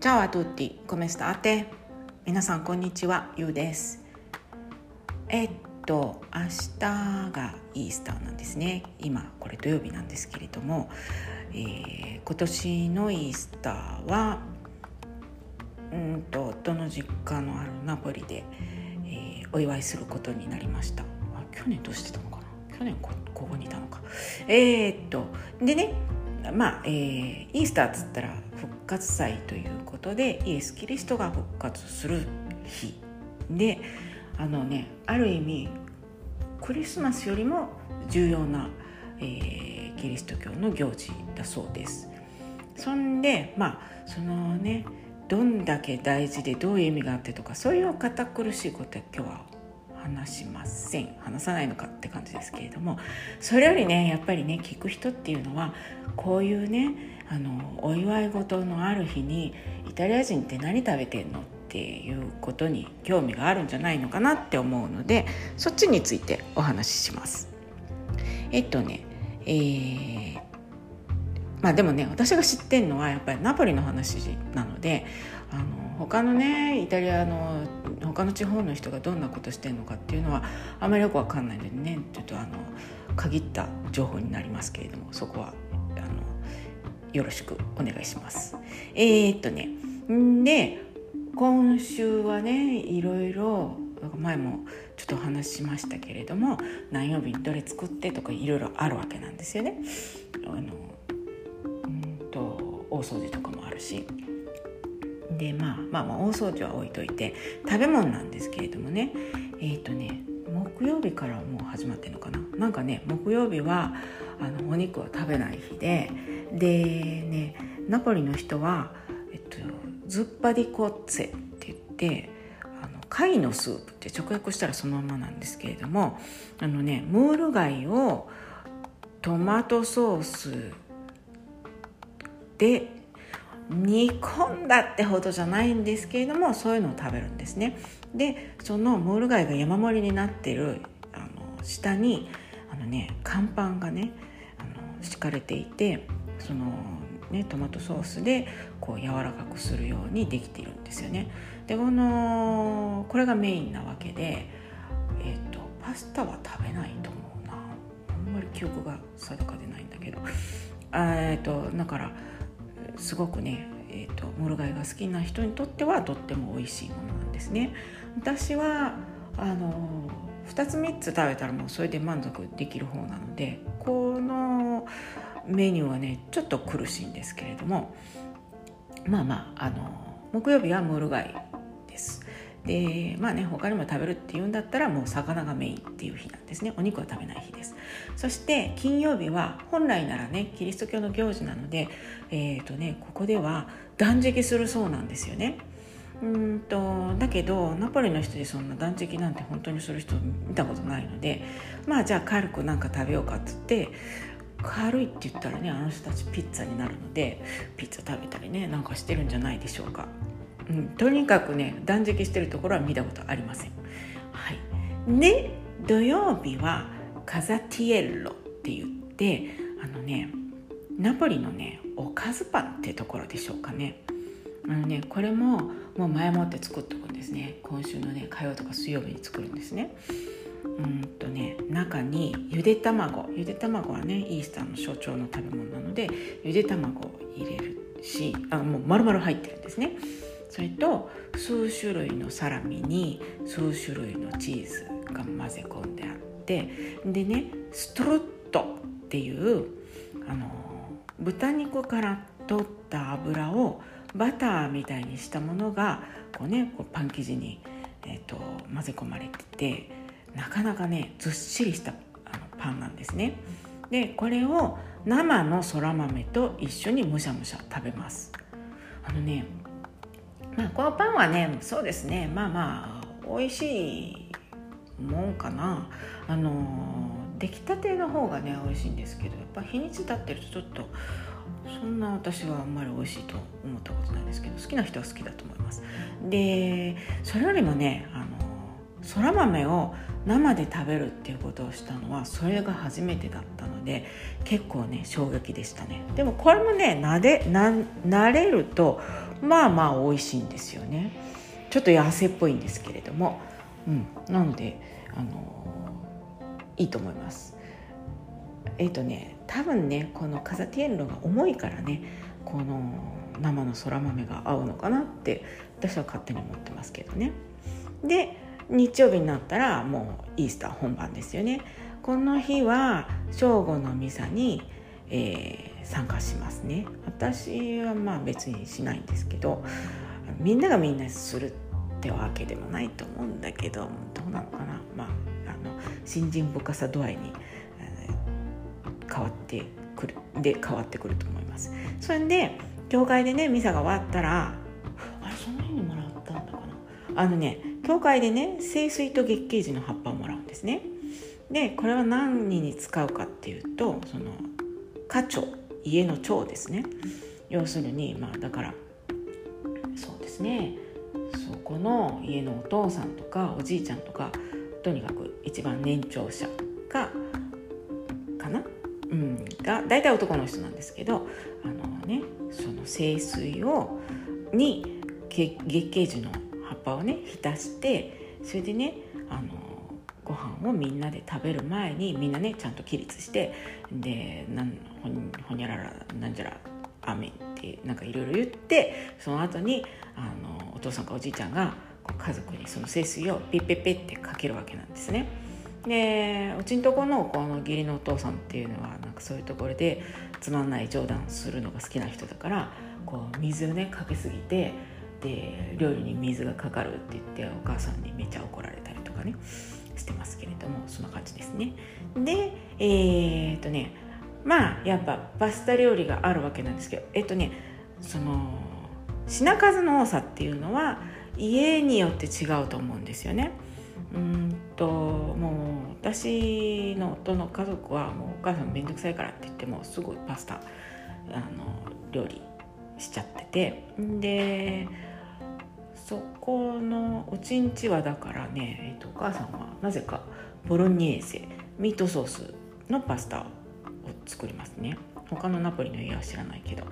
チャオアトゥッティ、コメスターテ。皆さんこんにちは、ゆうです。えっと明日がイースターなんですね。今これ土曜日なんですけれども、えー、今年のイースターはうんと夫の実家のあるナポリで、えー、お祝いすることになりました。あ去年どうしてたのかな？去年こここにいたのか。えー、っとでね。まあ、えー、イースターっつったら復活祭ということでイエス・キリストが復活する日であのねある意味クリスマスよりも重要な、えー、キリスト教の行事だそうです。そんでまあそのねどんだけ大事でどういう意味があってとかそういう堅苦しいことは今日は話しません話さないのかって感じですけれどもそれよりねやっぱりね聞く人っていうのはこういうねあのお祝い事のある日にイタリア人って何食べてんのっていうことに興味があるんじゃないのかなって思うのでそっちについてお話しします。えっとねえー、まあでもね私が知ってるのはやっぱりナポリの話なのであの他のねイタリアの他の地方の人がどんなことしてるのかっていうのはあまりよく分かんないのでねちょっとあの限った情報になりますけれどもそこはあのよろしくお願いします。えー、っとねで今週はねいろいろ前もちょっとお話ししましたけれども何曜日にどれ作ってとかいろいろあるわけなんですよね。あのうんと大掃除とかもあるしで、まあ、まあまあ大掃除は置いといて食べ物なんですけれどもね。えっ、ー、とね木曜日からもう始まってるのかな。なんかね木曜日はあのお肉を食べない日で。でねナポリの人は、えっと、ズッパディコッツェって言ってあの貝のスープって直訳したらそのままなんですけれどもあのねムール貝をトマトソースで煮込んだってほどじゃないんですけれどもそういうのを食べるんですね。でそのモール貝が山盛りになってるあの下にあのね乾パンがねあの敷かれていてそのねトマトソースでこう柔らかくするようにできているんですよね。でこのこれがメインなわけでえっ、ー、とパスタは食べないと思うな。あんまり記憶が定かでないんだけど。えっ、とだからすごくね、えーと、モルガイが好きな人にとってはとっても美味しいものなんですね。私はあの2つ3つ食べたらもうそれで満足できる方なのでこのメニューはねちょっと苦しいんですけれどもまあまああの木曜日はムール貝ですでまあね他にも食べるっていうんだったらもう魚がメインっていう日なんですね。お肉は食べない日です。そして金曜日は本来ならねキリスト教の行事なのでえっ、ー、とねここでは断食するそうなんですよね。うんとだけどナポリの人でそんな断食なんて本当にする人見たことないのでまあじゃあ軽くなんか食べようかっつって軽いって言ったらねあの人たちピッツァになるのでピッツァ食べたりねなんかしてるんじゃないでしょうか。うん、とにかくね断食してるところは見たことありません。はい、で土曜日はカザティエッロって言ってあのねナポリのねおかずパンってところでしょうかね。あのねこれももう前もって作っておくんですね今週のね火曜とか水曜日に作るんですね。うんとね中にゆで卵ゆで卵はねイースターの象徴の食べ物なのでゆで卵を入れるしあもう丸々入ってるんですね。それと数種類のサラミに数種類のチーズが混ぜ込んであってでねストロットっていうあの豚肉から取った油をバターみたいにしたものがこう、ね、こうパン生地に、えーと、混ぜ込まれててなかなかねずっしりしたあのパンなんですね。でこれを生のそら豆と一緒にむしゃむしゃ食べます。あのねまあ、このパンはねそうですね。まあまあ美味しいもんかな。あの出来たての方がね美味しいんですけどやっぱ日にち経ってるとちょっとそんな私はあんまり美味しいと思ったことないですけど好きな人は好きだと思います。でそれよりもねあのそら豆を生で食べるっていうことをしたのはそれが初めてだった。ので結構ね衝撃でしたね。でもこれもねなでな慣れるとまあまあ美味しいんですよね。ちょっと痩せっぽいんですけれども、うん、なのであのいいと思います。えっ、ー、とね多分ねこのカザティエンロが重いからねこの生のそら豆が合うのかなって私は勝手に思ってますけどね。で日曜日になったらもうイースター本番ですよね。この日は正午のミサに、えー、参加しますね。私はまあ別にしないんですけどみんながみんなするってわけでもないと思うんだけどどうなのかな。まああの信心深さ度合いに、えー、変わってくるで変わってくると思います。それで教会でねミサが終わったらあれその日にもらったんだかな。あのね教会でね清水と月桂樹の葉っぱをもらうんですね。でこれは何に使うかっていうとその家長家の長ですね。要するにまあだからそうですね。そこの家のお父さんとかおじいちゃんとかとにかく一番年長者がかな、うん、が大体男の人なんですけどあのねその清水をに月桂樹の葉っぱをね浸してそれでねあのご飯をみんなで食べる前にみんなねちゃんと起立してでなんほにゃららなんじゃらアメンってなんかいろいろ言ってその後にあのお父さんかおじいちゃんが家族にその聖水をピッペッペってかけるわけなんですね。でうちのとこのこの義理のお父さんっていうのはなんかそういうところでつまんない冗談するのが好きな人だからこう水をねかけすぎてで料理に水がかかるって言ってお母さんにめっちゃ怒られたりとかねしてますけれどもそんな感じですね。でえー、っとねまあやっぱパスタ料理があるわけなんですけどえっとねその品数の多さっていうのは家によって違うと思うんですよね。うんともう私の夫の家族はもうお母さん面倒くさいからって言ってもすごいパスタあの料理しちゃってて。でそこのうちんちはだからね、えっと、お母さんはなぜかボロニェーゼミートソースのパスタを作りますね。他のナポリの家は知らないけど。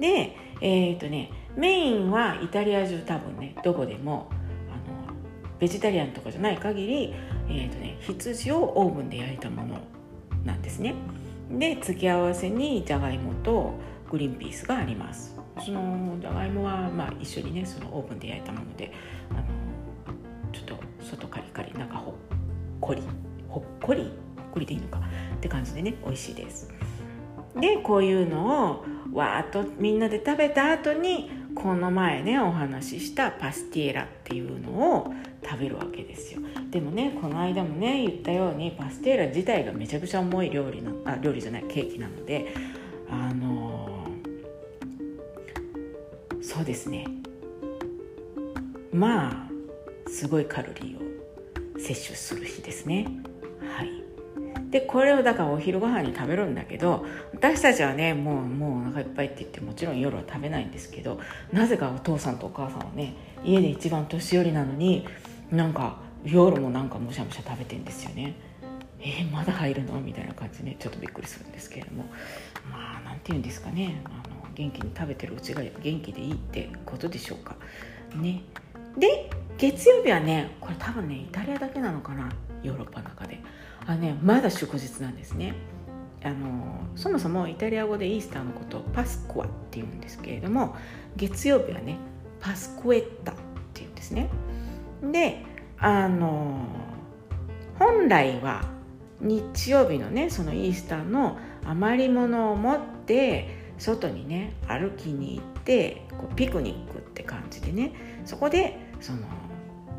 でえっ、とねメインはイタリア中多分ねどこでもあのベジタリアンとかじゃない限り、えーとね、羊をオーブンで焼いたものなんですね。で付け合わせにじゃがいもとグリンピースがあります。そのじゃがいもはまあ一緒にねそのオーブンで焼いたものであのちょっと外カリカリ中ほっこりほっこりほっこりでいいのかって感じでね美味しいです。でこういうのをわーっとみんなで食べた後にこの前ねお話ししたパスティエラっていうのを食べるわけですよ。でもねこの間もね言ったようにパスティエラ自体がめちゃくちゃ重い料理なあ料理じゃないケーキなのであの、そうですね。まあすごいカロリーを摂取する日ですね。はい。でこれをだからお昼ご飯に食べるんだけど私たちはねもうもうお腹いっぱいって言ってもちろん夜は食べないんですけどなぜかお父さんとお母さんはね家で一番年寄りなのになんか夜もなんかむしゃむしゃ食べてんですよね。えー、まだ入るの？みたいな感じでちょっとびっくりするんですけれども。まあ何て言うんですかね。あの元気に食べてるうちが元気でいいってことでしょうか。ね。で月曜日はねこれ多分ねイタリアだけなのかな。ヨーロッパの中で。あねまだ祝日なんですね。あのそもそもイタリア語でイースターのことをパスコアっていうんですけれども月曜日はねパスコエッタっていうんですね。であの本来は日曜日のねそのイースターの余り物を持って外にね歩きに行ってこうピクニックって感じでねそこでその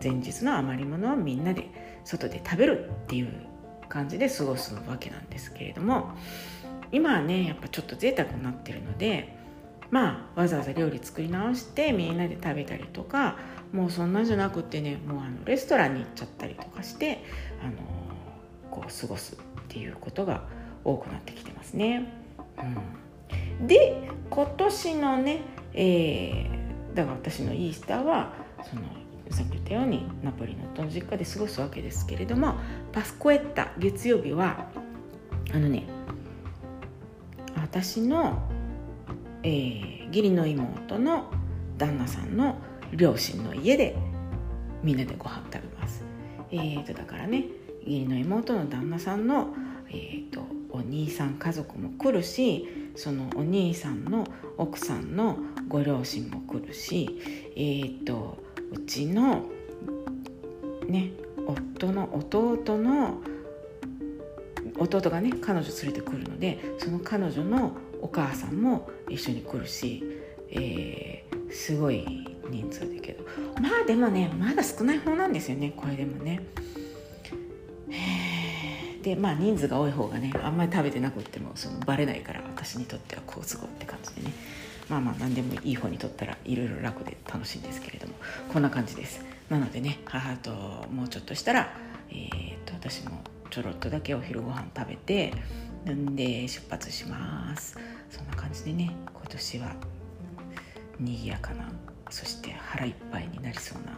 前日の余り物をみんなで外で食べるっていう感じで過ごすわけなんですけれども今はねやっぱちょっと贅沢になってるのでまあわざわざ料理作り直してみんなで食べたりとかもうそんなんじゃなくってねもうあのレストランに行っちゃったりとかしてあの過ごすっていうことが多くなってきてますね。うん、で今年のね、えー、だから私のイースターはそのさっき言ったようにナポリの夫の実家で過ごすわけですけれどもパスコエッタ月曜日はあのね私の、えー、義理の妹の旦那さんの両親の家でみんなでご飯食べますえーとだからね義理の妹の旦那さんの、えーと、お兄さん家族も来るしそのお兄さんの奥さんのご両親も来るしえーとうちのね夫の弟の弟がね彼女連れてくるのでその彼女のお母さんも一緒に来るし、えー、すごい人数だけどまあでもねまだ少ない方なんですよねこれでもね。でまあ人数が多い方がねあんまり食べてなくってもそのバレないから私にとっては好都合って感じでね。まあまあ何でもいい方にとったらいろいろ楽で楽しいんですけれども。こんな感じです。なのでね母ともうちょっとしたら、えー、っと私もちょろっとだけお昼ご飯食べてんで出発します。そんな感じでね今年は賑やかなそして腹いっぱいになりそうな、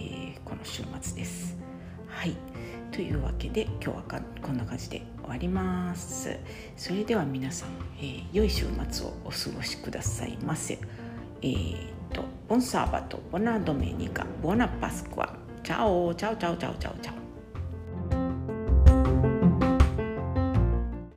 えー、この週末です。はい。というわけで今日はこんな感じで終わります。それでは皆さん、えー、良い週末をお過ごしくださいませ。えー、と Buon sabato と Buona domenica Buona Pasqua。Ciao ciao ciao ciao ciao ciao。